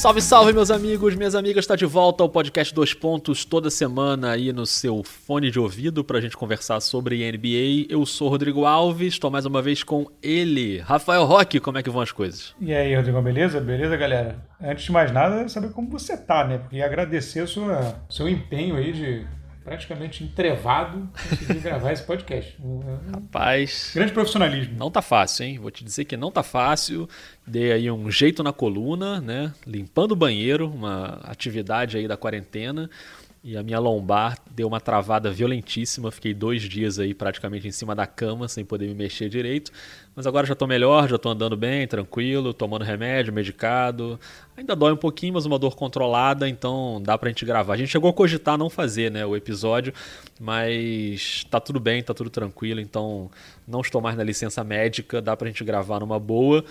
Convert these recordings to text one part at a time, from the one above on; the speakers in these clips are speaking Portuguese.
Salve, salve, meus amigos, minhas amigas, está de volta ao podcast Dois Pontos toda semana aí no seu fone de ouvido para a gente conversar sobre NBA. Eu sou Rodrigo Alves, estou mais uma vez com ele, Rafael Roque. Como é que vão as coisas? E aí, Rodrigo, beleza? Beleza, galera? Antes de mais nada, saber como você tá, né? Porque agradecer o seu empenho aí de praticamente entrevado conseguir gravar esse podcast. Rapaz. Grande profissionalismo. Não tá fácil, hein? Vou te dizer que não tá fácil. Dei aí um jeito na coluna, né? Limpando o banheiro, uma atividade aí da quarentena e a minha lombar deu uma travada violentíssima. Fiquei dois dias aí praticamente em cima da cama, sem poder me mexer direito. Mas agora já estou melhor, já estou andando bem, tranquilo, tomando remédio, medicado. Ainda dói um pouquinho, mas uma dor controlada, então dá pra gente gravar. A gente chegou a cogitar não fazer né, o episódio, mas tá tudo bem, tá tudo tranquilo, então não estou mais na licença médica, dá pra gente gravar numa boa.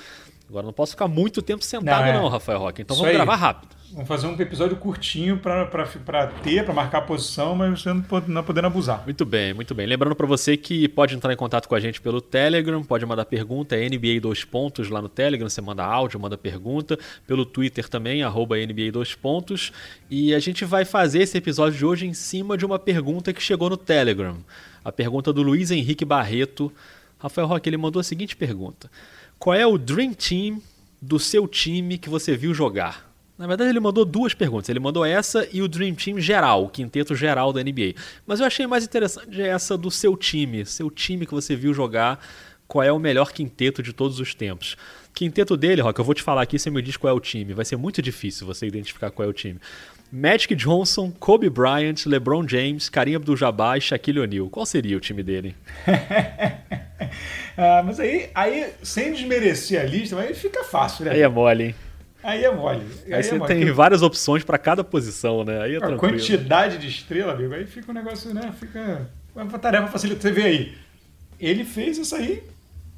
Agora não posso ficar muito tempo sentado, não, é. não Rafael Roque. Então Isso vamos aí. gravar rápido. Vamos fazer um episódio curtinho para ter, para marcar a posição, mas você não podendo abusar. Muito bem, muito bem. Lembrando para você que pode entrar em contato com a gente pelo Telegram, pode mandar pergunta, é NBA 2 pontos lá no Telegram, você manda áudio, manda pergunta. Pelo Twitter também, arroba NBA 2 pontos. E a gente vai fazer esse episódio de hoje em cima de uma pergunta que chegou no Telegram. A pergunta do Luiz Henrique Barreto. Rafael Roque, ele mandou a seguinte pergunta. Qual é o Dream Team do seu time que você viu jogar? Na verdade, ele mandou duas perguntas. Ele mandou essa e o Dream Team geral, o quinteto geral da NBA. Mas eu achei mais interessante essa do seu time, seu time que você viu jogar. Qual é o melhor quinteto de todos os tempos? Quinteto dele, Rock, eu vou te falar aqui, você me diz qual é o time. Vai ser muito difícil você identificar qual é o time. Magic Johnson, Kobe Bryant, LeBron James, Karim Abdul-Jabbar e Shaquille O'Neal. Qual seria o time dele? ah, mas aí, aí, sem desmerecer a lista, aí fica fácil, né? Aí é mole, hein? Aí é mole. Aí, aí você é tem várias opções para cada posição, né? Aí é a tranquilo. quantidade de estrela, amigo, aí fica um negócio, né? Fica uma tarefa facilitada. Você vê aí, ele fez isso aí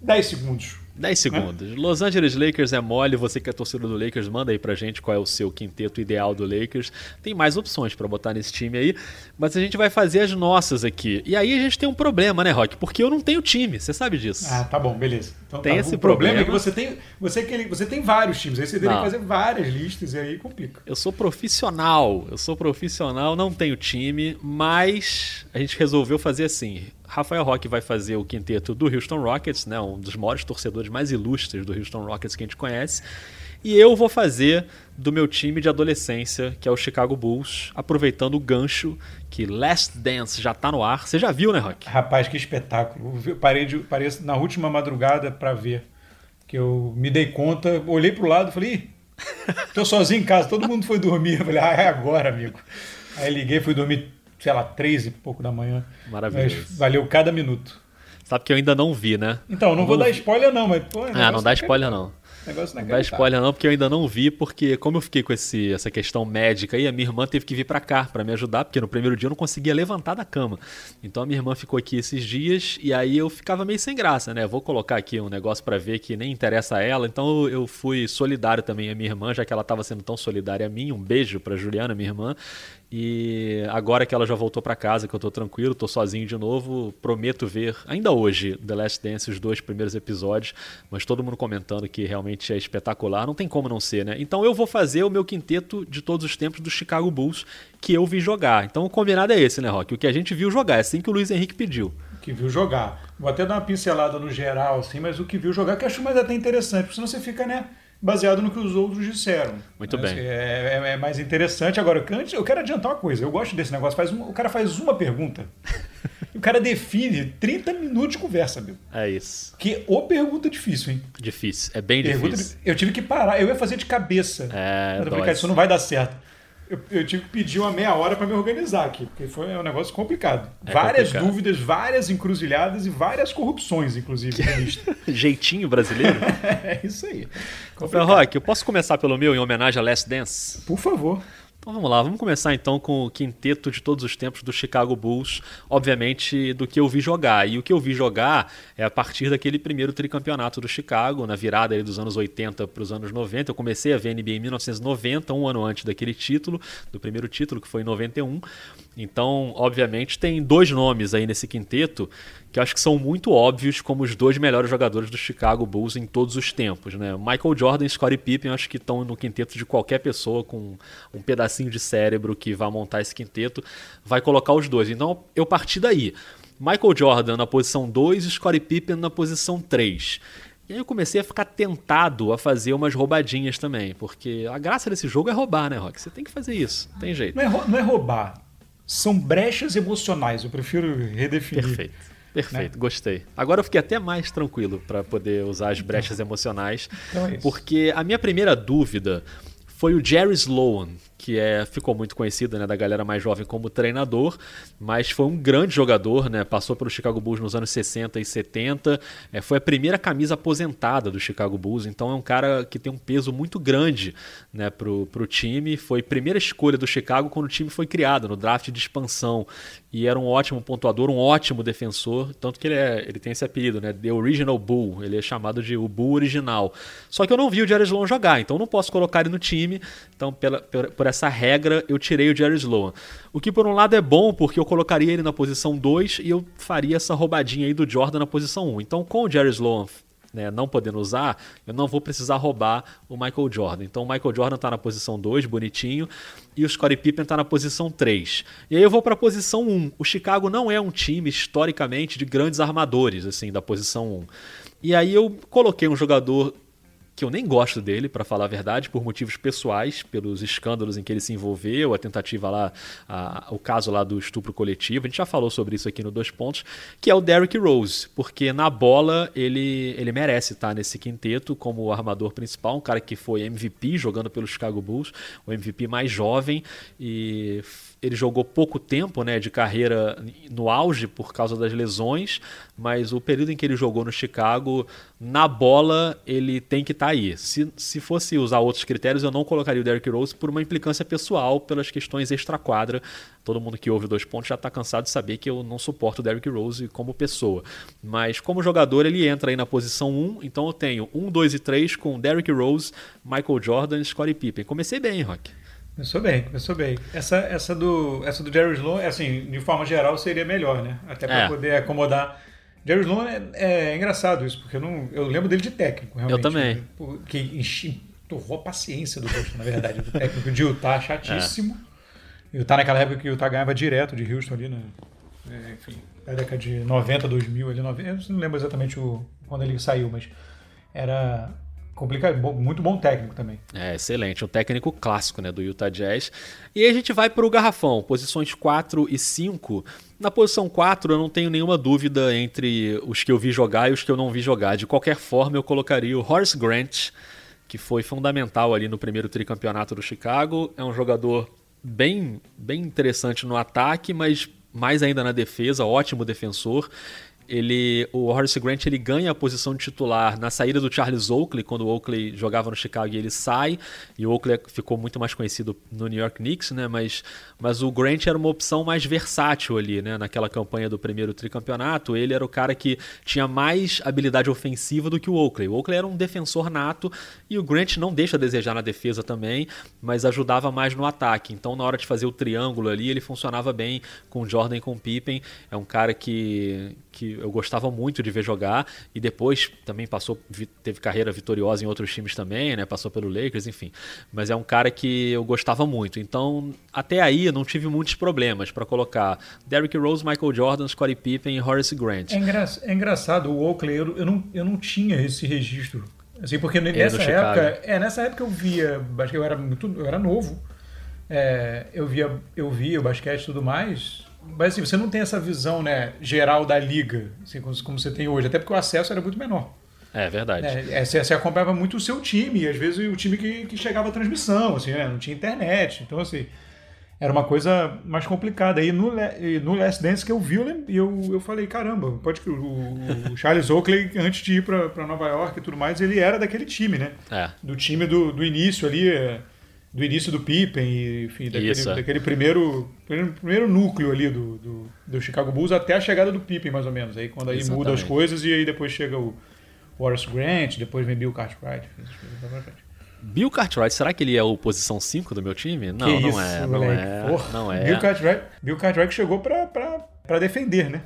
10 segundos. 10 segundos. É. Los Angeles Lakers é mole, você que é torcedor do Lakers, manda aí pra gente qual é o seu quinteto ideal do Lakers. Tem mais opções para botar nesse time aí, mas a gente vai fazer as nossas aqui. E aí a gente tem um problema, né, Rock? Porque eu não tenho time, você sabe disso. Ah, tá bom, beleza. Então, tem tá, esse o problema. problema é que você tem, você, que você tem vários times, aí você tem que fazer várias listas e aí complica. Eu sou profissional, eu sou profissional, não tenho time, mas a gente resolveu fazer assim Rafael Roque vai fazer o quinteto do Houston Rockets, né, um dos maiores torcedores mais ilustres do Houston Rockets que a gente conhece. E eu vou fazer do meu time de adolescência, que é o Chicago Bulls, aproveitando o gancho que Last Dance já está no ar. Você já viu, né, Rock? Rapaz, que espetáculo. Eu parei, de, parei na última madrugada para ver. Que eu me dei conta, olhei pro lado e falei, tô sozinho em casa, todo mundo foi dormir. Eu falei, ah, é agora, amigo. Aí liguei, fui dormir sei lá, três e pouco da manhã. Maravilhoso. Mas valeu cada minuto. Sabe que eu ainda não vi, né? Então, não, não vou dar spoiler não, mas... Pô, ah, não dá spoiler não. Negócio não dá spoiler não, porque eu ainda não vi, porque como eu fiquei com esse, essa questão médica aí, a minha irmã teve que vir para cá para me ajudar, porque no primeiro dia eu não conseguia levantar da cama. Então a minha irmã ficou aqui esses dias e aí eu ficava meio sem graça, né? Vou colocar aqui um negócio para ver que nem interessa a ela, então eu fui solidário também à minha irmã, já que ela estava sendo tão solidária a mim. Um beijo para Juliana, minha irmã. E agora que ela já voltou para casa, que eu tô tranquilo, tô sozinho de novo, prometo ver ainda hoje The Last Dance, os dois primeiros episódios, mas todo mundo comentando que realmente é espetacular, não tem como não ser, né? Então eu vou fazer o meu quinteto de todos os tempos do Chicago Bulls que eu vi jogar. Então o combinado é esse, né, Rock? O que a gente viu jogar, é assim que o Luiz Henrique pediu. Que viu jogar. Vou até dar uma pincelada no geral, assim, mas o que viu jogar que eu acho mais até interessante, porque senão você fica, né? Baseado no que os outros disseram. Muito bem. É, é, é, mais interessante. Agora, antes, eu quero adiantar uma coisa. Eu gosto desse negócio. Faz um, o cara faz uma pergunta. o cara define 30 minutos de conversa, meu. É isso. Que ô pergunta difícil, hein? Difícil. É bem pergunta, difícil. Eu tive que parar. Eu ia fazer de cabeça. É, eu falei, isso não vai dar certo eu, eu, tive que pedir uma meia hora para me organizar aqui, porque foi um negócio complicado. É várias complicado. dúvidas, várias encruzilhadas e várias corrupções, inclusive. Jeitinho brasileiro? é isso aí. Rafael Rock, eu posso começar pelo meu em homenagem a Last Dance? Por favor. Então vamos lá, vamos começar então com o quinteto de todos os tempos do Chicago Bulls, obviamente do que eu vi jogar. E o que eu vi jogar é a partir daquele primeiro tricampeonato do Chicago, na virada dos anos 80 para os anos 90. Eu comecei a ver NBA em 1990, um ano antes daquele título, do primeiro título, que foi em 91. Então, obviamente, tem dois nomes aí nesse quinteto que eu acho que são muito óbvios como os dois melhores jogadores do Chicago Bulls em todos os tempos. Né? Michael Jordan e Scottie Pippen acho que estão no quinteto de qualquer pessoa com um pedacinho de cérebro que vai montar esse quinteto, vai colocar os dois. Então eu parti daí. Michael Jordan na posição 2 e Scottie Pippen na posição 3. E aí eu comecei a ficar tentado a fazer umas roubadinhas também, porque a graça desse jogo é roubar, né, Rock? Você tem que fazer isso, não tem jeito. Não é, não é roubar, são brechas emocionais, eu prefiro redefinir. Perfeito. Perfeito, né? gostei. Agora eu fiquei até mais tranquilo para poder usar as brechas emocionais, então é porque a minha primeira dúvida foi o Jerry Sloan, que é, ficou muito conhecido né, da galera mais jovem como treinador, mas foi um grande jogador, né, passou pelo Chicago Bulls nos anos 60 e 70, é, foi a primeira camisa aposentada do Chicago Bulls, então é um cara que tem um peso muito grande né, para o time, foi primeira escolha do Chicago quando o time foi criado, no draft de expansão, e era um ótimo pontuador, um ótimo defensor, tanto que ele, é, ele tem esse apelido, né, The Original Bull, ele é chamado de o Bull original. Só que eu não vi o Jerry Sloan jogar, então não posso colocar ele no time, então pela, por essa regra, eu tirei o Jerry Sloan. O que por um lado é bom, porque eu colocaria ele na posição 2 e eu faria essa roubadinha aí do Jordan na posição 1. Um. Então, com o Jerry Sloan né, não podendo usar, eu não vou precisar roubar o Michael Jordan. Então o Michael Jordan está na posição 2, bonitinho, e o Scottie Pippen está na posição 3. E aí eu vou para a posição 1. Um. O Chicago não é um time historicamente de grandes armadores, assim, da posição 1. Um. E aí eu coloquei um jogador que eu nem gosto dele, para falar a verdade, por motivos pessoais, pelos escândalos em que ele se envolveu, a tentativa lá, a, o caso lá do estupro coletivo. A gente já falou sobre isso aqui no Dois Pontos, que é o Derrick Rose, porque na bola ele, ele merece estar nesse quinteto como armador principal, um cara que foi MVP jogando pelo Chicago Bulls, o MVP mais jovem e ele jogou pouco tempo né, de carreira no auge por causa das lesões, mas o período em que ele jogou no Chicago, na bola, ele tem que estar tá aí. Se, se fosse usar outros critérios, eu não colocaria o Derrick Rose por uma implicância pessoal, pelas questões extra-quadra. Todo mundo que ouve dois pontos já está cansado de saber que eu não suporto o Derrick Rose como pessoa. Mas como jogador, ele entra aí na posição 1, então eu tenho 1, 2 e 3 com Derrick Rose, Michael Jordan e Scottie Pippen. Comecei bem, Rock. Começou bem, começou bem. Essa, essa, do, essa do Jerry Sloan, assim, de forma geral, seria melhor, né? Até para é. poder acomodar. Jerry Sloan é, é, engraçado isso, porque eu, não, eu lembro dele de técnico, realmente. Eu também. Que enchi, torrou a paciência do Houston, na verdade. do técnico de Utah, chatíssimo. É. Utah naquela época que o Utah ganhava direto de Houston ali, né? É, enfim, na década de 90, 2000, ali, 90, eu não lembro exatamente o, quando ele saiu, mas era complicado, muito bom técnico também. É, excelente, um técnico clássico né, do Utah Jazz. E aí a gente vai para o garrafão, posições 4 e 5. Na posição 4 eu não tenho nenhuma dúvida entre os que eu vi jogar e os que eu não vi jogar. De qualquer forma eu colocaria o Horace Grant, que foi fundamental ali no primeiro tricampeonato do Chicago. É um jogador bem, bem interessante no ataque, mas mais ainda na defesa, ótimo defensor ele, o Horace Grant ele ganha a posição de titular na saída do Charles Oakley, quando o Oakley jogava no Chicago e ele sai, e o Oakley ficou muito mais conhecido no New York Knicks, né? mas, mas o Grant era uma opção mais versátil ali, né? naquela campanha do primeiro tricampeonato, ele era o cara que tinha mais habilidade ofensiva do que o Oakley. O Oakley era um defensor nato e o Grant não deixa a desejar na defesa também, mas ajudava mais no ataque. Então, na hora de fazer o triângulo ali, ele funcionava bem com o Jordan e com o Pippen. É um cara que, que eu gostava muito de ver jogar e depois também passou teve carreira vitoriosa em outros times também, né? Passou pelo Lakers, enfim. Mas é um cara que eu gostava muito. Então, até aí eu não tive muitos problemas para colocar Derrick Rose, Michael Jordan, Scottie Pippen e Horace Grant. É, engra é engraçado, o Oakley, eu, eu, não, eu não tinha esse registro. Assim, porque nessa época, é, nessa época eu via, acho que eu era muito, eu era novo. É, eu via, eu via o basquete e tudo mais mas assim, você não tem essa visão né, geral da liga, assim, como, como, você tem hoje, até porque o acesso era muito menor. É verdade. É, você, você acompanhava muito o seu time, e às vezes o time que, que chegava à transmissão, assim, né, não tinha internet. Então, assim, era uma coisa mais complicada. E no, no Last Dance que eu vi, eu, eu, eu falei, caramba, pode que o, o Charles Oakley, antes de ir para Nova York e tudo mais, ele era daquele time, né? É. Do time do, do início ali. Do início do Pippen, e, enfim, daquele, Isso, é. daquele primeiro, primeiro núcleo ali do, do, do, Chicago Bulls até a chegada do Pippen, mais ou menos. Aí quando aí Exatamente. muda as coisas e aí depois chega o Horace Grant, depois vem Bill Cartwright. Bill Cartwright, será que ele é o posição 5 do meu time? Não, não, é, não, é, não é. Bill Cartwright, Bill Cartwright chegou para defender, né?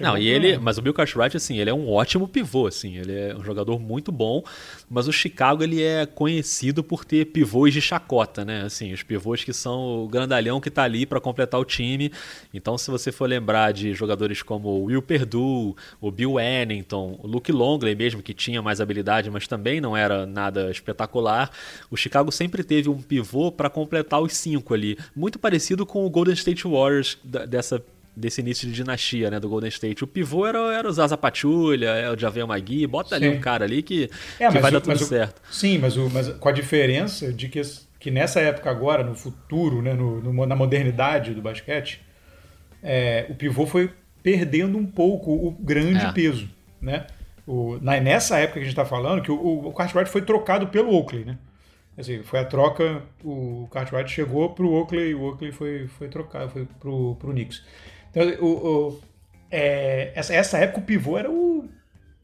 Não, e ele, mas o Bill Cartwright assim, ele é um ótimo pivô, assim, ele é um jogador muito bom, mas o Chicago ele é conhecido por ter pivôs de chacota, né? Assim, os pivôs que são o grandalhão que tá ali para completar o time. Então, se você for lembrar de jogadores como o Will Perdue, o Bill Annington, o Luke Longley mesmo que tinha mais habilidade, mas também não era nada espetacular, o Chicago sempre teve um pivô para completar os cinco ali, muito parecido com o Golden State Warriors dessa desse início de dinastia, né, do Golden State. O pivô era, era o Zaza Pachulia, é o Javel Magui, bota sim. ali um cara ali que, é, que vai o, dar tudo certo. O, sim, mas, o, mas com a diferença de que, que nessa época agora, no futuro, né, no, no na modernidade do basquete, é, o pivô foi perdendo um pouco o grande é. peso, né? O, na, nessa época que a gente está falando, que o, o Cartwright foi trocado pelo Oakley, né? Assim, foi a troca, o Cartwright chegou para o Oakley, o Oakley foi, foi trocado, foi para o Knicks. Então, o, o é, essa, essa época o pivô era o,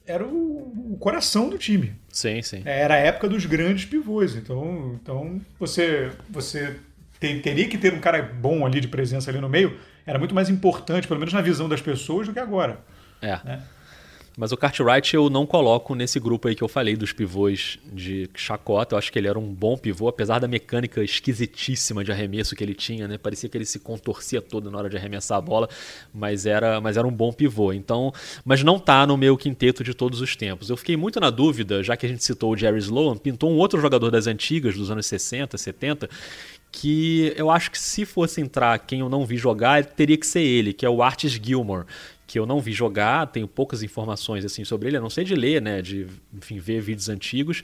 era o, o, coração do time. Sim, sim. É, era a época dos grandes pivôs. Então, então você, você tem, teria que ter um cara bom ali de presença ali no meio. Era muito mais importante, pelo menos na visão das pessoas, do que agora. É. Né? Mas o Cartwright eu não coloco nesse grupo aí que eu falei dos pivôs de chacota. Eu acho que ele era um bom pivô, apesar da mecânica esquisitíssima de arremesso que ele tinha, né? Parecia que ele se contorcia todo na hora de arremessar a bola, mas era, mas era um bom pivô. Então, mas não tá no meu quinteto de todos os tempos. Eu fiquei muito na dúvida, já que a gente citou o Jerry Sloan, pintou um outro jogador das antigas, dos anos 60, 70, que eu acho que se fosse entrar quem eu não vi jogar, teria que ser ele, que é o Artis Gilmore, que eu não vi jogar, tenho poucas informações assim sobre ele, a não sei de ler, né, de enfim, ver vídeos antigos,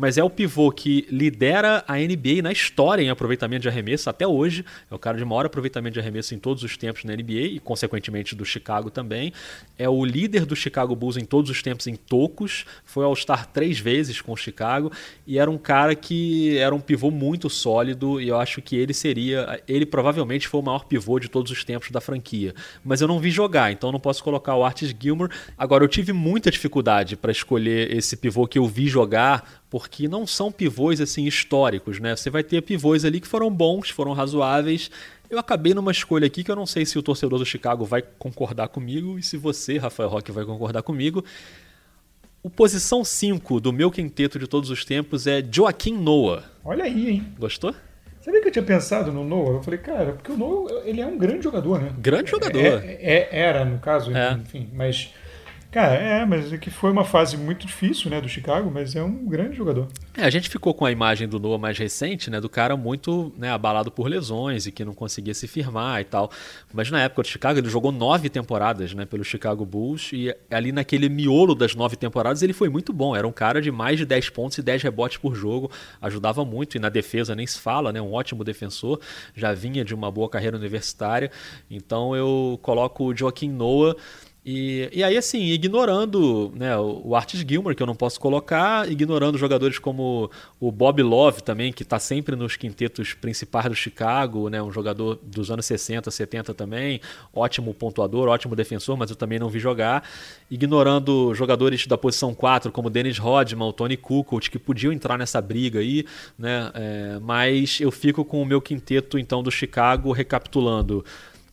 mas é o pivô que lidera a NBA na história em aproveitamento de arremesso até hoje, é o cara de maior aproveitamento de arremesso em todos os tempos na NBA e consequentemente do Chicago também, é o líder do Chicago Bulls em todos os tempos em tocos, foi All-Star três vezes com o Chicago. E era um cara que era um pivô muito sólido e eu acho que ele seria, ele provavelmente foi o maior pivô de todos os tempos da franquia, mas eu não vi jogar, então não posso colocar o Artis Gilmore. Agora, eu tive muita dificuldade para escolher esse pivô que eu vi jogar, porque não são pivôs assim históricos, né? Você vai ter pivôs ali que foram bons, foram razoáveis. Eu acabei numa escolha aqui que eu não sei se o torcedor do Chicago vai concordar comigo e se você, Rafael Roque, vai concordar comigo. O posição 5 do meu quinteto de todos os tempos é Joaquim Noah. Olha aí, hein? Gostou? Sabia que eu tinha pensado no Noah? Eu falei, cara, porque o Noah, ele é um grande jogador, né? Grande jogador. É, é, era, no caso, é. enfim. Mas Cara, é, mas é que foi uma fase muito difícil, né, do Chicago, mas é um grande jogador. É, a gente ficou com a imagem do Noah mais recente, né, do cara muito né, abalado por lesões e que não conseguia se firmar e tal. Mas na época do Chicago, ele jogou nove temporadas, né, pelo Chicago Bulls e ali naquele miolo das nove temporadas ele foi muito bom. Era um cara de mais de 10 pontos e 10 rebotes por jogo, ajudava muito e na defesa nem se fala, né, um ótimo defensor, já vinha de uma boa carreira universitária. Então eu coloco o Joaquim Noah e, e aí, assim, ignorando né, o Artis Gilmore, que eu não posso colocar, ignorando jogadores como o Bob Love também, que está sempre nos quintetos principais do Chicago, né, um jogador dos anos 60, 70 também, ótimo pontuador, ótimo defensor, mas eu também não vi jogar. Ignorando jogadores da posição 4, como Dennis Rodman, o Tony Kukoc, que podiam entrar nessa briga aí, né, é, mas eu fico com o meu quinteto, então, do Chicago, recapitulando.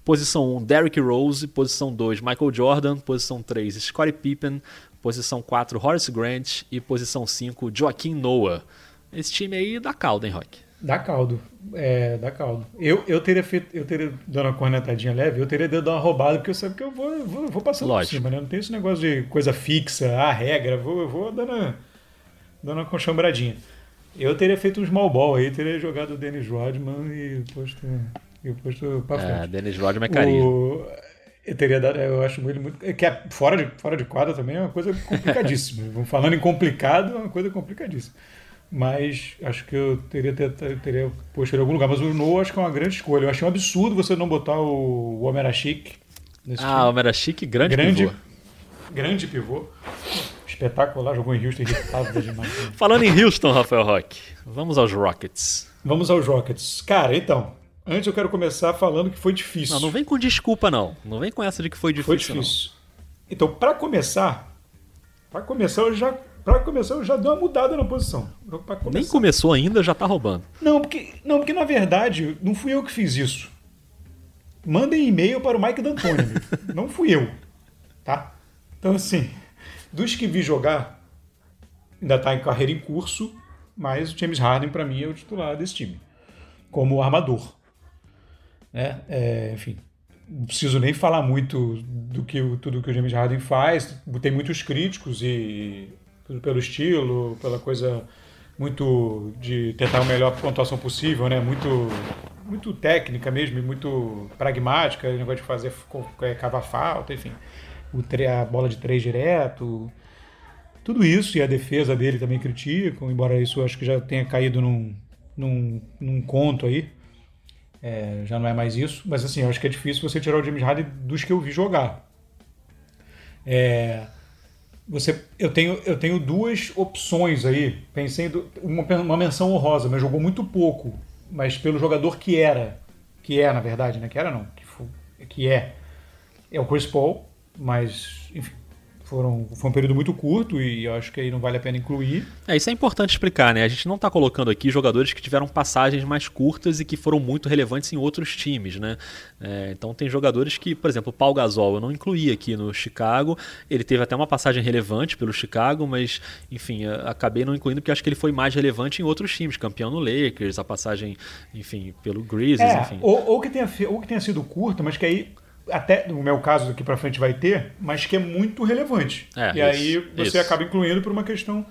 Posição 1, Derrick Rose. Posição 2, Michael Jordan. Posição 3, Scottie Pippen. Posição 4, Horace Grant. E posição 5, Joaquim Noah. Esse time aí dá caldo, hein, Rock? Dá caldo. É, dá caldo. Eu, eu teria feito, eu teria dado uma cornetadinha leve, eu teria dado uma roubada, porque eu sei que eu vou, vou, vou passando Lógico. por cima, né? Não tem esse negócio de coisa fixa, a regra, eu vou, eu vou dando, dando uma conchambradinha. Eu teria feito um small ball aí, teria jogado o Dennis Rodman e posto e posto pra frente. É, Dennis Rodman é carinho. O... Eu teria dado, eu acho ele muito. Que é fora de, fora de quadra também é uma coisa complicadíssima. Falando em complicado, é uma coisa complicadíssima. Mas acho que eu teria, ter, teria posto ele em algum lugar. Mas o No acho que é uma grande escolha. Eu achei um absurdo você não botar o, o Homera Chic nesse Ah, o Homera Chic, grande, grande pivô. Grande pivô. Espetacular, jogou em Houston, irritado demais. Falando em Houston, Rafael Roque, vamos aos Rockets. Vamos aos Rockets. Cara, então, Antes eu quero começar falando que foi difícil. Não, não vem com desculpa não. Não vem com essa de que foi difícil. Foi difícil. Não. Então, para começar, para começar eu já para começar eu já dei uma mudada na posição. Nem começou ainda, já tá roubando. Não, porque não, porque na verdade não fui eu que fiz isso. Mandem e-mail para o Mike D'Antoni. não fui eu. tá? Então, assim, dos que vi jogar, ainda está em carreira em curso, mas o James Harden, para mim, é o titular desse time, como armador. Né? É, enfim, não preciso nem falar muito do que tudo que o James Harden faz. Tem muitos críticos e pelo estilo, pela coisa muito de tentar a melhor pontuação possível, né? Muito muito técnica mesmo, muito pragmática, o negócio de fazer é, cavar falta, enfim, o a bola de três direto, tudo isso e a defesa dele também criticam, embora isso eu acho que já tenha caído num, num, num conto aí, é, já não é mais isso, mas assim, eu acho que é difícil você tirar o James Harden dos que eu vi jogar. É, você, eu, tenho, eu tenho duas opções aí. Pensei uma, uma menção honrosa, mas jogou muito pouco. Mas pelo jogador que era. Que é, na verdade, né? Que era não. Que, foi, que é. É o Chris Paul, mas, enfim, foram, foi um período muito curto e eu acho que aí não vale a pena incluir. É, isso é importante explicar, né? A gente não está colocando aqui jogadores que tiveram passagens mais curtas e que foram muito relevantes em outros times, né? É, então tem jogadores que, por exemplo, o Paul Gasol eu não incluí aqui no Chicago. Ele teve até uma passagem relevante pelo Chicago, mas, enfim, acabei não incluindo porque acho que ele foi mais relevante em outros times, campeão no Lakers, a passagem, enfim, pelo Grizzlies, é, enfim. Ou, ou, que tenha, ou que tenha sido curta, mas que aí até no meu caso daqui para frente vai ter, mas que é muito relevante. É, e isso, aí você isso. acaba incluindo por uma questão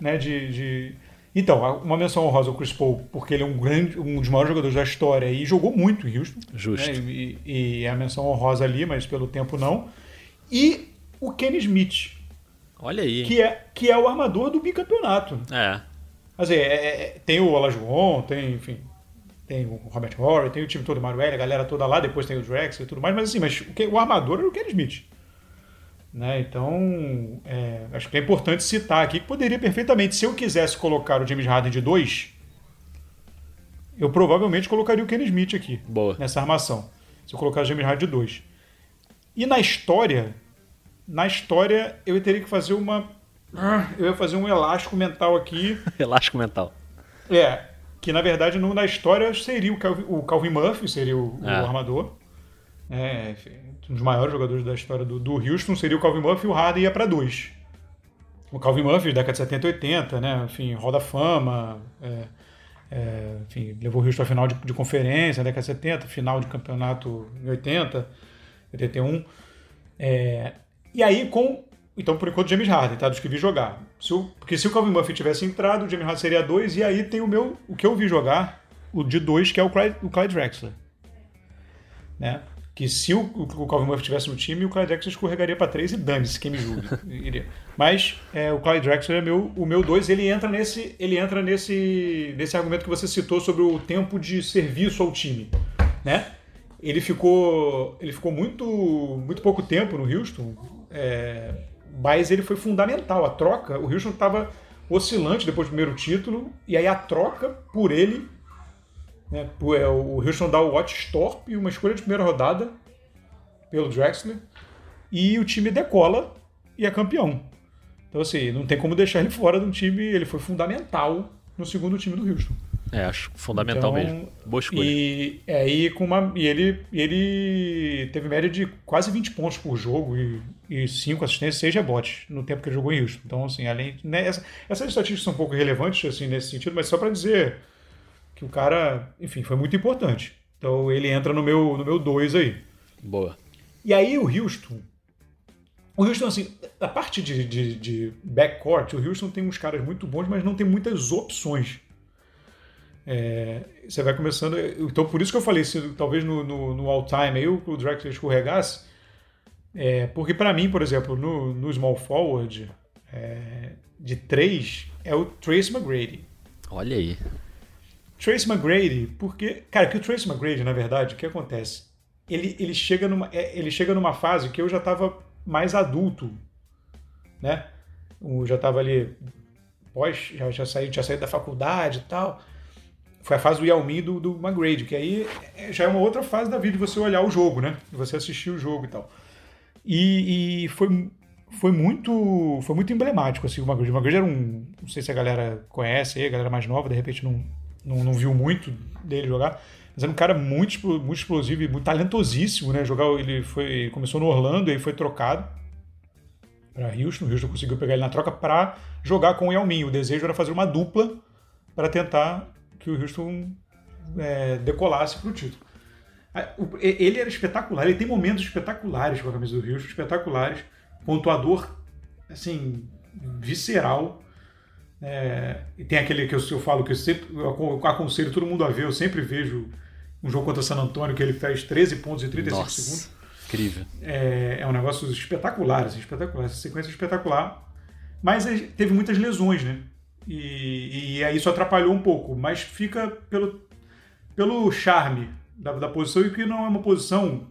né, de, de, Então, uma menção honrosa ao Chris Paul, porque ele é um grande, um dos maiores jogadores da história e jogou muito em Houston. Justo. Né, e, e, é a menção honrosa ali, mas pelo tempo não. E o Kenny Smith. Olha aí. Que é, que é o armador do bicampeonato. É. Quer dizer, é, é, tem o Olajuwon, tem, enfim, tem o Robert Horry, tem o time todo, o Maruel, a galera toda lá, depois tem o Drex e tudo mais, mas assim, mas o, o armador era o Kenny Smith. Né? Então, é, acho que é importante citar aqui que poderia perfeitamente, se eu quisesse colocar o James Harden de 2, eu provavelmente colocaria o Kenny Smith aqui, Boa. nessa armação. Se eu colocar o James Harden de 2. E na história, na história eu teria que fazer uma eu ia fazer um elástico mental aqui. elástico mental. É, que na verdade no, na história seria o Calvin, o Calvin Murphy, seria o, é. o armador. É, um dos maiores jogadores da história do, do Houston seria o Calvin Murphy e o Harden ia para dois. O Calvin Murphy, década de 70 e 80, né? Enfim, roda fama, é, é, enfim, levou o Houston à final de, de conferência na década de 70, final de campeonato em 80, 81. É, e aí com então, por enquanto, James Harden, tá? Dos que vi jogar. Se o, porque se o Calvin Murphy tivesse entrado, o James Harden seria 2, e aí tem o meu, o que eu vi jogar, o de 2, que é o Clyde, o Clyde Drexler. Né? Que se o, o Calvin Murphy tivesse no time, o Clyde Drexler escorregaria para 3 e dane-se, quem me julgue. Mas é, o Clyde Drexler é meu, o meu 2, ele entra, nesse, ele entra nesse, nesse argumento que você citou sobre o tempo de serviço ao time. Né? Ele ficou, ele ficou muito, muito pouco tempo no Houston. É, mas ele foi fundamental. A troca, o Houston estava oscilante depois do primeiro título, e aí a troca por ele, né, é, o Houston dá o Watch Storp e uma escolha de primeira rodada pelo Drexler, e o time decola e é campeão. Então, assim, não tem como deixar ele fora de um time, ele foi fundamental no segundo time do Houston. É, acho fundamental então, mesmo. Boa escolha. E, é, e, com uma, e ele, ele teve média de quase 20 pontos por jogo e, e 5 assistências, 6 rebotes no tempo que ele jogou em Houston. Então, assim, além. Né, essa, essas estatísticas são um pouco relevantes assim, nesse sentido, mas só para dizer que o cara, enfim, foi muito importante. Então ele entra no meu no meu 2 aí. Boa. E aí o Houston. O Houston, assim, a parte de, de, de backcourt, o Houston tem uns caras muito bons, mas não tem muitas opções. É, você vai começando. Então, por isso que eu falei, se, talvez no, no, no all-time aí o, o Drexler escorregasse. É, porque, para mim, por exemplo, no, no small forward é, de 3 é o Trace McGrady. Olha aí. Trace McGrady, porque. Cara, que o Trace McGrady, na verdade, o que acontece? Ele, ele, chega numa, é, ele chega numa fase que eu já estava mais adulto, né? Eu já estava ali pós, já, já saí, já saí da faculdade e tal foi a fase do Yao Ming do, do que aí é, já é uma outra fase da vida de você olhar o jogo, né? De você assistir o jogo e tal. E, e foi, foi muito foi muito emblemático assim, o McGrady. O McGrady era um, não sei se a galera conhece, a galera mais nova, de repente não, não, não viu muito dele jogar, mas era um cara muito, muito explosivo e muito talentosíssimo, né? Jogar, ele foi começou no Orlando e foi trocado para Houston. O Houston conseguiu pegar ele na troca para jogar com o Yao Ming. O desejo era fazer uma dupla para tentar que o Houston é, decolasse para o título. Ele era espetacular, ele tem momentos espetaculares com a camisa do Houston, espetaculares, pontuador, assim, visceral. É, e tem aquele que eu, eu falo que eu sempre eu aconselho todo mundo a ver, eu sempre vejo um jogo contra San Antônio que ele fez 13 pontos em 35 Nossa, segundos. Incrível. É, é um negócio espetacular, assim, espetacular, essa sequência espetacular. Mas teve muitas lesões, né? E, e isso atrapalhou um pouco, mas fica pelo, pelo charme da, da posição e que não é uma posição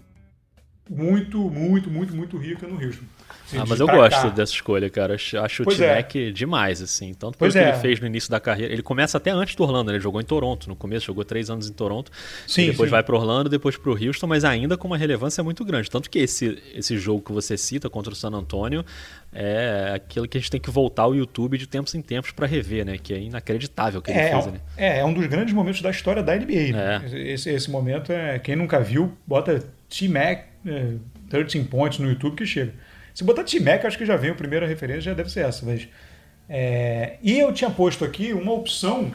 muito, muito, muito, muito rica no Houston. Assim, ah, mas eu gosto cá. dessa escolha, cara. Acho o T-Mac é. demais, assim. Tanto pelo que é. ele fez no início da carreira. Ele começa até antes do Orlando, né? Ele jogou em Toronto no começo, jogou três anos em Toronto. Sim, depois sim. vai para Orlando, depois para o Houston, mas ainda com uma relevância muito grande. Tanto que esse, esse jogo que você cita contra o San Antonio é aquilo que a gente tem que voltar ao YouTube de tempos em tempos para rever, né? Que é inacreditável o que é, ele fez. Né? É, é um dos grandes momentos da história da NBA. Né? É. Esse, esse momento é. Quem nunca viu, bota T-Mac é, 13 Points no YouTube que chega. Se botar T-Mac, acho que já vem a primeira referência, já deve ser essa. Mas, é... E eu tinha posto aqui uma opção,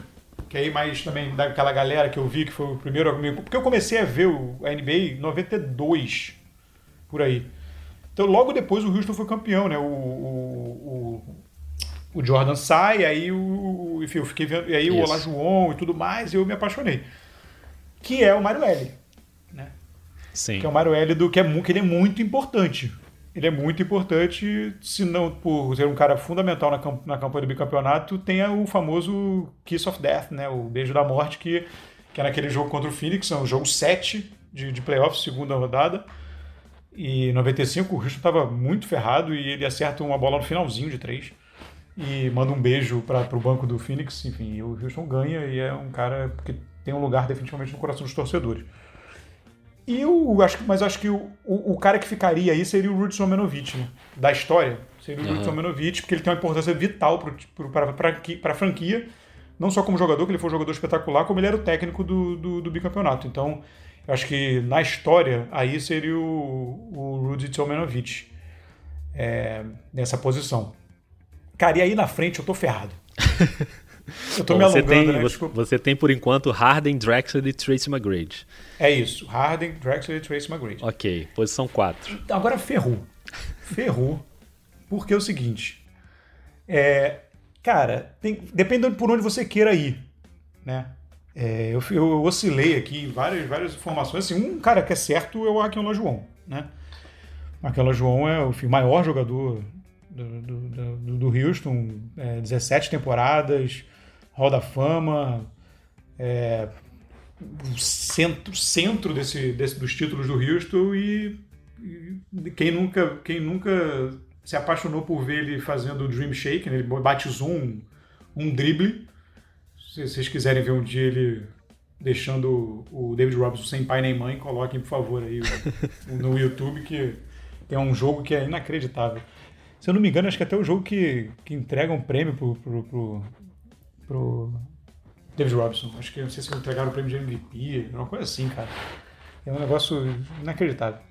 que aí mais também daquela galera que eu vi, que foi o primeiro amigo. Porque eu comecei a ver o, a NBA em 92, por aí. Então logo depois o Houston foi campeão, né? O, o, o, o Jordan sai, aí o. Enfim, eu fiquei vendo. E aí Isso. o Olajuwon e tudo mais, e eu me apaixonei. Que é o Mario L. Sim. Que é o Mario L do que, é, que ele é muito importante ele é muito importante, se não por ser um cara fundamental na, na campanha do bicampeonato, tem o famoso Kiss of Death, né? o beijo da morte, que, que é naquele jogo contra o Phoenix, é um jogo 7 de, de playoffs, segunda rodada. E em 95 o Houston estava muito ferrado e ele acerta uma bola no finalzinho de três e manda um beijo para o banco do Phoenix. Enfim, o Houston ganha e é um cara que tem um lugar definitivamente no coração dos torcedores. E o, acho, mas acho que o, o, o, cara que ficaria aí seria o Rudy Somenovic, né? da história. Seria o uhum. Rudy Somenovic, porque ele tem uma importância vital para a franquia, não só como jogador, que ele foi um jogador espetacular, como ele era o técnico do, do, do bicampeonato. Então, eu acho que na história, aí seria o, o Rudy Somenovic é, nessa posição. Cara, e aí na frente eu tô ferrado. Eu tô me alongando, você tem, né? você, você, tem, por enquanto, Harden, Drexler e Tracy McGrady. É isso. Harden, Drexler e Tracy McGrady. Ok. Posição 4. Agora ferrou. Ferrou. Porque é o seguinte. É, cara, tem, depende de por onde você queira ir. Né? É, eu, eu, oscilei aqui várias, várias informações. Assim, um cara que é certo é o Raquel Lajoão. Né? Raquel Lajoão é o maior jogador do, do, do, Houston, é, 17 temporadas, Hall da Fama, é, centro, centro desse, desse, dos títulos do Houston e, e, quem, nunca, quem nunca se apaixonou por ver ele fazendo o Dream Shake, né? ele batizou um, um drible. Se vocês quiserem ver um dia ele deixando o David Robinson sem pai nem mãe, coloquem por favor aí no YouTube que tem um jogo que é inacreditável. Se eu não me engano, acho que até o jogo que, que entrega um prêmio pro, pro, pro, pro David Robson. Acho que não sei se entregaram o prêmio de MVP, uma coisa assim, cara. É um negócio inacreditável.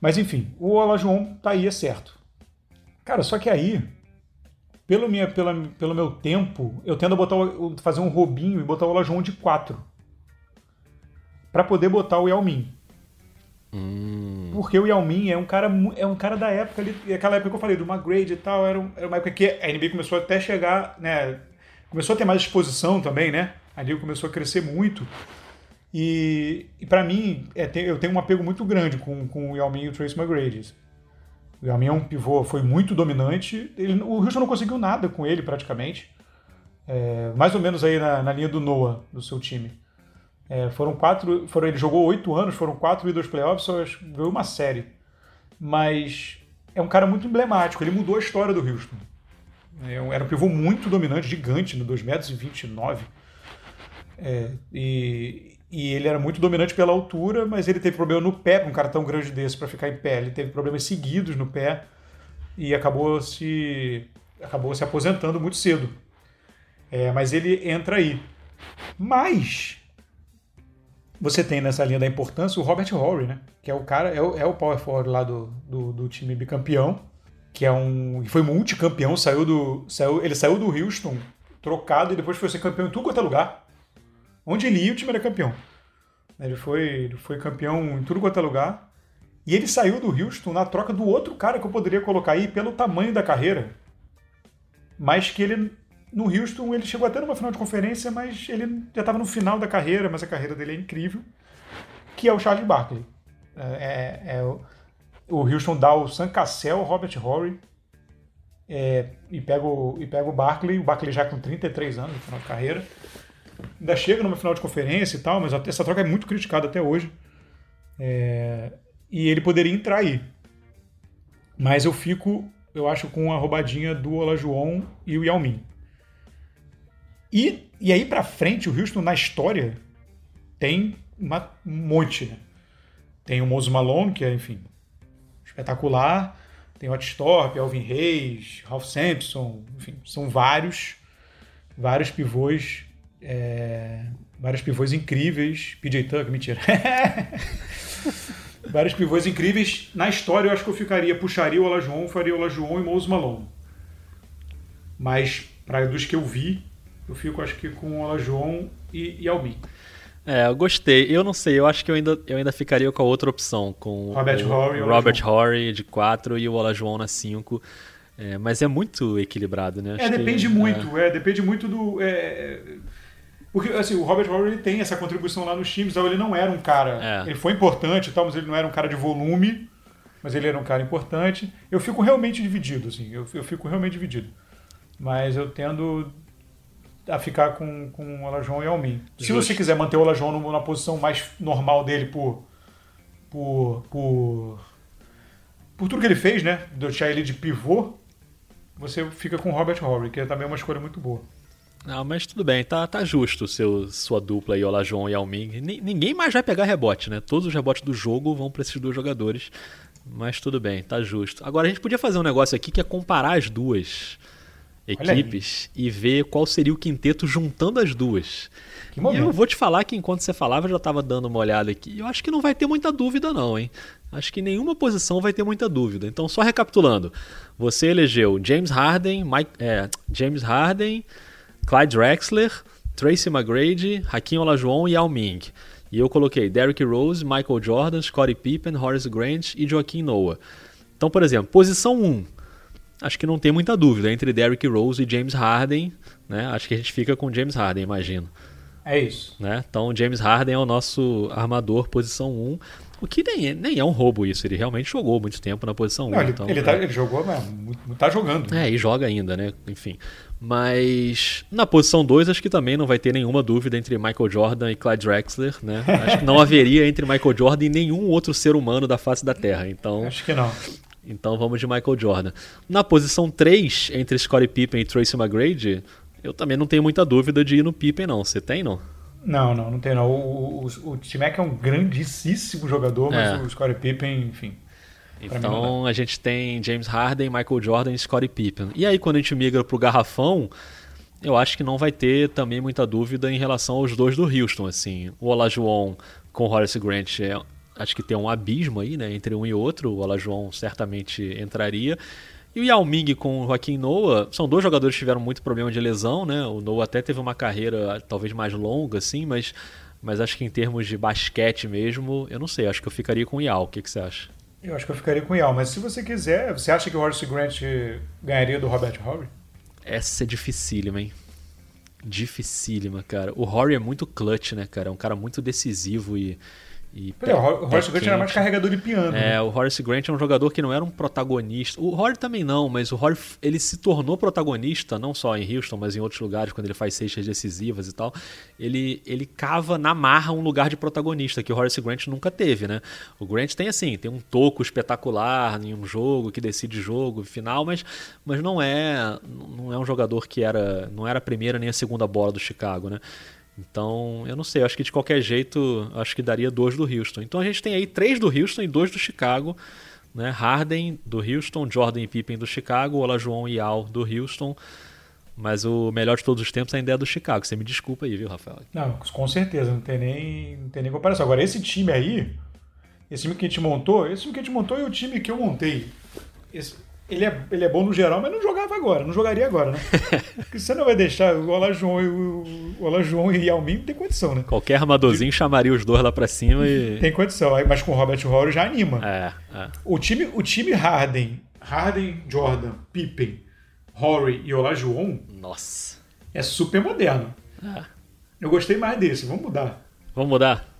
Mas enfim, o Olajuwon tá aí, é certo. Cara, só que aí, pelo, minha, pela, pelo meu tempo, eu tendo a botar, fazer um robinho e botar o Olajuwon de 4. para poder botar o Yao Ming. Hum. Porque o Yao Ming é um cara, é um cara da época ali, aquela época que eu falei, do McGrade e tal, era, era uma época que a NBA começou até chegar, né, começou a ter mais exposição também, né? A liga começou a crescer muito. E, e para mim, é, tem, eu tenho um apego muito grande com, com o Yao Ming e o Trace McGrady. O Yao Ming é um pivô, foi muito dominante. Ele, o Houston não conseguiu nada com ele, praticamente. É, mais ou menos aí na, na, linha do Noah, do seu time. É, foram quatro. Foram, ele jogou oito anos, foram quatro idos playoffs, só veio uma série. Mas é um cara muito emblemático, ele mudou a história do Houston. É era um pivô muito dominante, gigante, no 2,29 metros. É, e, e ele era muito dominante pela altura, mas ele teve problema no pé, com um cara tão grande desse para ficar em pé. Ele teve problemas seguidos no pé e acabou se, acabou se aposentando muito cedo. É, mas ele entra aí. Mas você tem nessa linha da importância o Robert Horry, né? Que é o cara, é o, é o power forward lá do, do, do time bicampeão que é um. foi multicampeão, saiu do. Saiu, ele saiu do Houston trocado e depois foi ser campeão em tudo quanto é lugar. Onde ele ia, o time era campeão. Ele foi, ele foi campeão em tudo quanto é lugar. E ele saiu do Houston na troca do outro cara que eu poderia colocar aí pelo tamanho da carreira. Mas que ele, no Houston, ele chegou até numa final de conferência, mas ele já estava no final da carreira, mas a carreira dele é incrível. Que é o Charlie Barkley. É, é, é o, Houston dá o Sam Cassell, Robert Horry, é, e, pega o, e pega o Barkley, o Barkley já com 33 anos no final de carreira. Ainda chega numa final de conferência e tal, mas essa troca é muito criticada até hoje. É, e ele poderia entrar aí. Mas eu fico, eu acho, com a roubadinha do Olajuwon e o Yao Ming. E, e aí para frente, o Houston na história tem uma, um monte, né? Tem o Moses Malone, que é, enfim, espetacular. Tem o Otistorp, Alvin Reis, Ralph Sampson, enfim, são vários, vários pivôs, é, vários pivôs incríveis. PJ Tucker, mentira. vários pivôs incríveis. Na história, eu acho que eu ficaria, puxaria o Olajuwon, faria o Olajuwon e Moses Malone. Mas, para dos que eu vi, eu fico, acho que, com o Olajuwon e, e Almin. É, eu gostei. Eu não sei, eu acho que eu ainda, eu ainda ficaria com a outra opção, com Robert o Horry, Robert Horry de 4 e o Olajuwon na 5. É, mas é muito equilibrado, né? É, acho é, depende que, muito. É... é... depende muito do... É... Porque, assim, o Robert Horry tem essa contribuição lá nos times, então ele não era um cara... É. Ele foi importante e tal, mas ele não era um cara de volume, mas ele era um cara importante. Eu fico realmente dividido, assim, eu, eu fico realmente dividido. Mas eu tendo a ficar com, com o Olajon e Almin. Se você quiser manter o Olajon na posição mais normal dele por, por, por, por tudo que ele fez, né? Deixar ele de pivô, você fica com o Robert Horry, que é também uma escolha muito boa. Não, mas tudo bem, tá, tá justo seu, sua dupla aí, Olajon e Alming. Ninguém mais vai pegar rebote, né? Todos os rebotes do jogo vão para esses dois jogadores. Mas tudo bem, tá justo. Agora a gente podia fazer um negócio aqui que é comparar as duas equipes e ver qual seria o quinteto juntando as duas. e eu vou te falar que enquanto você falava, eu já estava dando uma olhada aqui. Eu acho que não vai ter muita dúvida, não, hein? Acho que nenhuma posição vai ter muita dúvida. Então, só recapitulando: você elegeu James Harden, Mike, é, James Harden, Clyde Drexler, Tracy McGrady, Hakim Olajuwon e Yao Ming. E eu coloquei Derrick Rose, Michael Jordan, Scottie Pippen, Horace Grant e Joaquim Noah. Então, por exemplo, posição 1, acho que não tem muita dúvida entre Derrick Rose e James Harden, né? Acho que a gente fica com James Harden, imagino. É isso. Né? Então, James Harden é o nosso armador, posição 1. O que nem é, nem é um roubo isso, ele realmente jogou muito tempo na posição não, 1. Ele, então, ele, tá, ele jogou, mas tá jogando. É, e joga ainda, né? Enfim. Mas na posição 2, acho que também não vai ter nenhuma dúvida entre Michael Jordan e Clyde Drexler, né? Acho que não haveria entre Michael Jordan e nenhum outro ser humano da face da Terra. Então, acho que não. Então vamos de Michael Jordan. Na posição 3, entre Scottie Pippen e Tracy McGrady, eu também não tenho muita dúvida de ir no Pippen, não. Você tem, não? Não, não, não tem não. O, o, o é um grandíssimo jogador, mas é. o Scottie Pippen, enfim. Então a gente tem James Harden, Michael Jordan e Scottie Pippen. E aí quando a gente migra pro garrafão, eu acho que não vai ter também muita dúvida em relação aos dois do Houston, assim. O Olajuwon com Horace Grant é acho que tem um abismo aí, né, entre um e outro. O Olajuwon certamente entraria. E o Yao Ming com o Joaquim Noah, são dois jogadores que tiveram muito problema de lesão, né? O Noah até teve uma carreira talvez mais longa, assim, mas, mas acho que em termos de basquete mesmo, eu não sei, acho que eu ficaria com o Yao. O que, que você acha? Eu acho que eu ficaria com o Yao, mas se você quiser, você acha que o Horace Grant ganharia do Robert Horry? Essa é dificílima, hein? Dificílima, cara. O Horry é muito clutch, né, cara? É um cara muito decisivo e e o Horace Grant era mais carregador de piano. É, né? o Horace Grant é um jogador que não era um protagonista. O Rory também não, mas o Rory ele se tornou protagonista, não só em Houston, mas em outros lugares, quando ele faz cestas decisivas e tal. Ele, ele cava na marra um lugar de protagonista, que o Horace Grant nunca teve, né? O Grant tem assim, tem um toco espetacular em um jogo, que decide jogo final, mas, mas não é não é um jogador que era não era a primeira nem a segunda bola do Chicago, né? Então, eu não sei, acho que de qualquer jeito, acho que daria dois do Houston. Então a gente tem aí três do Houston e dois do Chicago. Né? Harden do Houston, Jordan e Pippen do Chicago, Olajuwon e Al do Houston. Mas o melhor de todos os tempos ainda é do Chicago. Você me desculpa aí, viu, Rafael? Não, com certeza, não tem nem, não tem nem comparação. Agora, esse time aí, esse time que a gente montou, esse time que a gente montou e o time que eu montei. Esse, ele é, ele é bom no geral, mas não jogava agora, não jogaria agora, né? Porque você não vai deixar o Olá João e o, o Olá João e Yao Ming tem condição, né? Qualquer armadorzinho chamaria os dois lá pra cima e. Tem condição, mas com o Robert Horry já anima. É, é. O time, o time Harden, Harden, Jordan, Pippen, Horry e Olá João Nossa. é super moderno. É. Eu gostei mais desse, vamos mudar. Vamos mudar?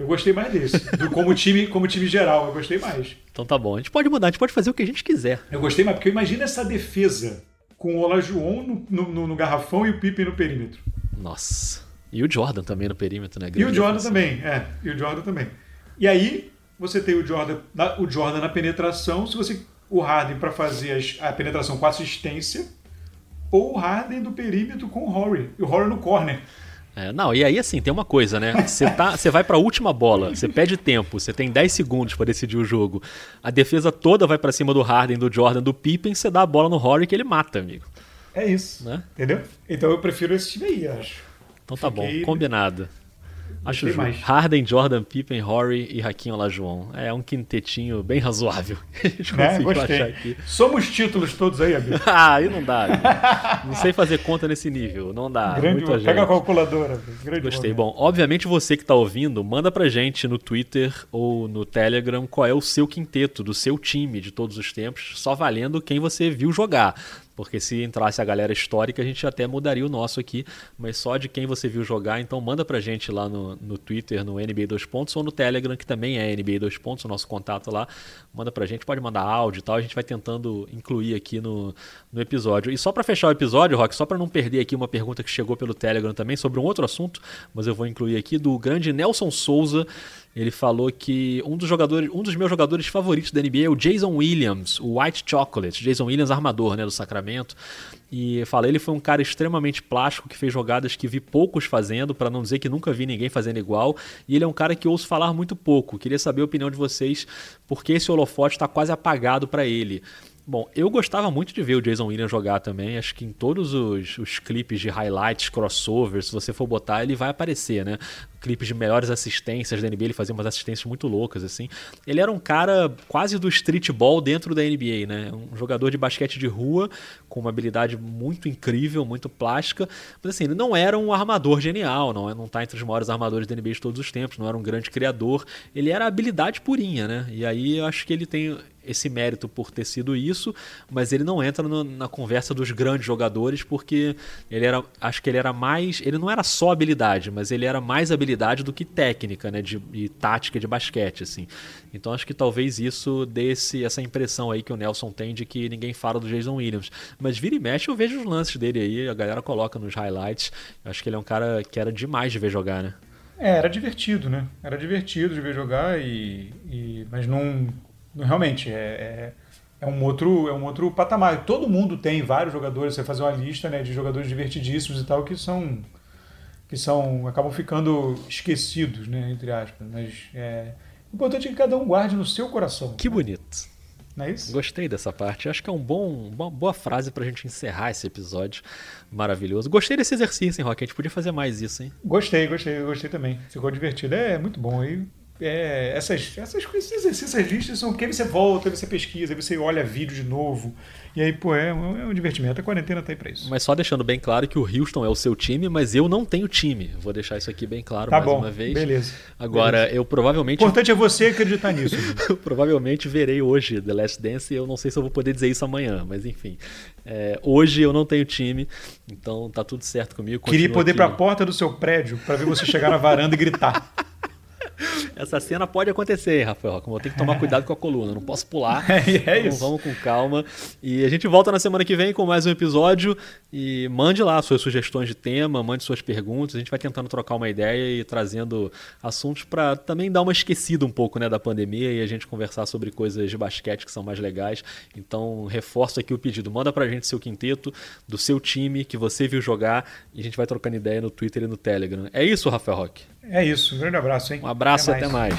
Eu gostei mais desse. Do, como, time, como time geral, eu gostei mais. Então tá bom. A gente pode mudar, a gente pode fazer o que a gente quiser. Eu gostei mais, porque imagina essa defesa com o Olajuwon no, no, no, garrafão e o Pippen no perímetro. Nossa. E o Jordan também no perímetro, né? E o Grande Jordan defensor. também, é. E o Jordan também. E aí, você tem o Jordan, na- o Jordan na penetração, se você. O Harden para fazer as- a penetração com assistência, ou o Harden do perímetro com o Horry. E o Horry no corner. É, não, e aí assim, tem uma coisa, né? Você tá, você vai pra última bola, você pede tempo, você tem 10 segundos pra decidir o jogo. A defesa toda vai pra cima do Harden, do Jordan, do Pippen, você dá a bola no Horry que ele mata, amigo. É isso. Né? Entendeu? Então eu prefiro esse time aí, acho. Então tá bom, Fiquei- combinado. Acho justo. mais. Harden, Jordan, Pippen, Horry e Hakim Olajuwon. É um quintetinho bem razoável. A gente conseguiu achar Gostei. aqui. Somos títulos todos aí, amigo. Ah, aí não dá. amigo. Não sei fazer conta nesse nível. Não dá. Grande, muita pega a calculadora. Gostei. momento. Bom, obviamente você que tá ouvindo, manda pra gente no Twitter ou no Telegram qual é o seu quinteto do seu time de todos os tempos, só valendo quem você viu jogar. Porque se entrasse a galera histórica, a gente até mudaria o nosso aqui, mas só de quem você viu jogar. Então manda pra gente lá no, no Twitter, no NBA 2 Pontos, ou no Telegram, que também é NBA 2 Pontos, o nosso contato lá. Manda pra gente, pode mandar áudio e tal, a gente vai tentando incluir aqui no, no episódio. E só pra fechar o episódio, Rock, só pra não perder aqui uma pergunta que chegou pelo Telegram também sobre um outro assunto, mas eu vou incluir aqui, do grande Nelson Souza. Ele falou que um dos jogadores, um dos meus jogadores favoritos da NBA é o Jason Williams, o White Chocolate, Jason Williams armador, né, do Sacramento. E fala, ele foi um cara extremamente plástico que fez jogadas que vi poucos fazendo, para não dizer que nunca vi ninguém fazendo igual. E ele é um cara que ouço falar muito pouco. Queria saber a opinião de vocês, porque esse holofote está quase apagado para ele. Bom, eu gostava muito de ver o Jason Williams jogar também. Acho que em todos os, os clipes de highlights, crossovers, se você for botar, ele vai aparecer, né? Clipes de melhores assistências da NBA, ele fazia umas assistências muito loucas, assim. Ele era um cara quase do streetball dentro da NBA, né? Um jogador de basquete de rua, com uma habilidade muito incrível, muito plástica. Mas assim, ele não era um armador genial, não, é- não tá entre os maiores armadores da NBA de todos os tempos, não era um grande criador. Ele era habilidade purinha, né? E aí eu acho que ele tem esse mérito por ter sido isso, mas ele não entra no- na conversa dos grandes jogadores porque ele era, acho que ele era mais, ele não era só habilidade, mas ele era mais habilidade do que técnica, né, de, e tática de basquete, assim. Então acho que talvez isso dê esse, essa impressão aí que o Nelson tem de que ninguém fala do Jason Williams. Mas vira e mexe eu vejo os lances dele aí, a galera coloca nos highlights. Eu acho que ele é um cara que era demais de ver jogar, né? É, era divertido, né? Era divertido de ver jogar e, e- mas não, não- realmente é, é, é um outro é um outro patamar. Todo mundo tem vários jogadores. Você fazer uma lista, né, de jogadores divertidíssimos e tal que são que são acabam ficando esquecidos, né, entre aspas. Mas é o importante é que cada um guarde no seu coração. Que bonito. Não é isso? Gostei dessa parte. Acho que é um bom, uma boa frase pra gente encerrar esse episódio maravilhoso. Gostei desse exercício, hein, Rock? A gente podia fazer mais isso, hein? Gostei, gostei, gostei também. Ficou divertido. É muito bom. E é, essas, essas coisas, esses exercícios, essas listas são que aí você volta, aí você pesquisa, aí você olha vídeo de novo. E aí, pô, é um, é um divertimento. A quarentena tá aí pra isso. Mas só deixando bem claro que o Houston é o seu time, mas eu não tenho time. Vou deixar isso aqui bem claro Tá mais bom, uma vez. beleza. Agora, Beleza. eu O provavelmente importante é você acreditar nisso. eu provavelmente verei hoje The Last Dance e eu não sei se eu vou poder dizer isso amanhã, mas enfim. É, hoje eu não tenho time, então tá tudo certo comigo. Queria poder ir aqui. pra porta do seu prédio pra ver você chegar na varanda e gritar. Essa cena pode acontecer, Rafael mas eu tenho que tomar cuidado com a coluna, não posso pular. É, é então isso. Vamos com calma. E a gente volta na semana que vem com mais um episódio. E mande lá suas sugestões de tema, mande suas perguntas. A gente vai tentando trocar uma ideia e trazendo assuntos para também dar uma esquecida um pouco né, da pandemia e a gente conversar sobre coisas de basquete que são mais legais. Então, reforço aqui o pedido. Manda pra gente seu quinteto, do seu time que você viu jogar e a gente vai trocando ideia no Twitter e no Telegram. É isso, Rafael Roque. É isso. Um grande abraço, hein? Um abraço e até mais.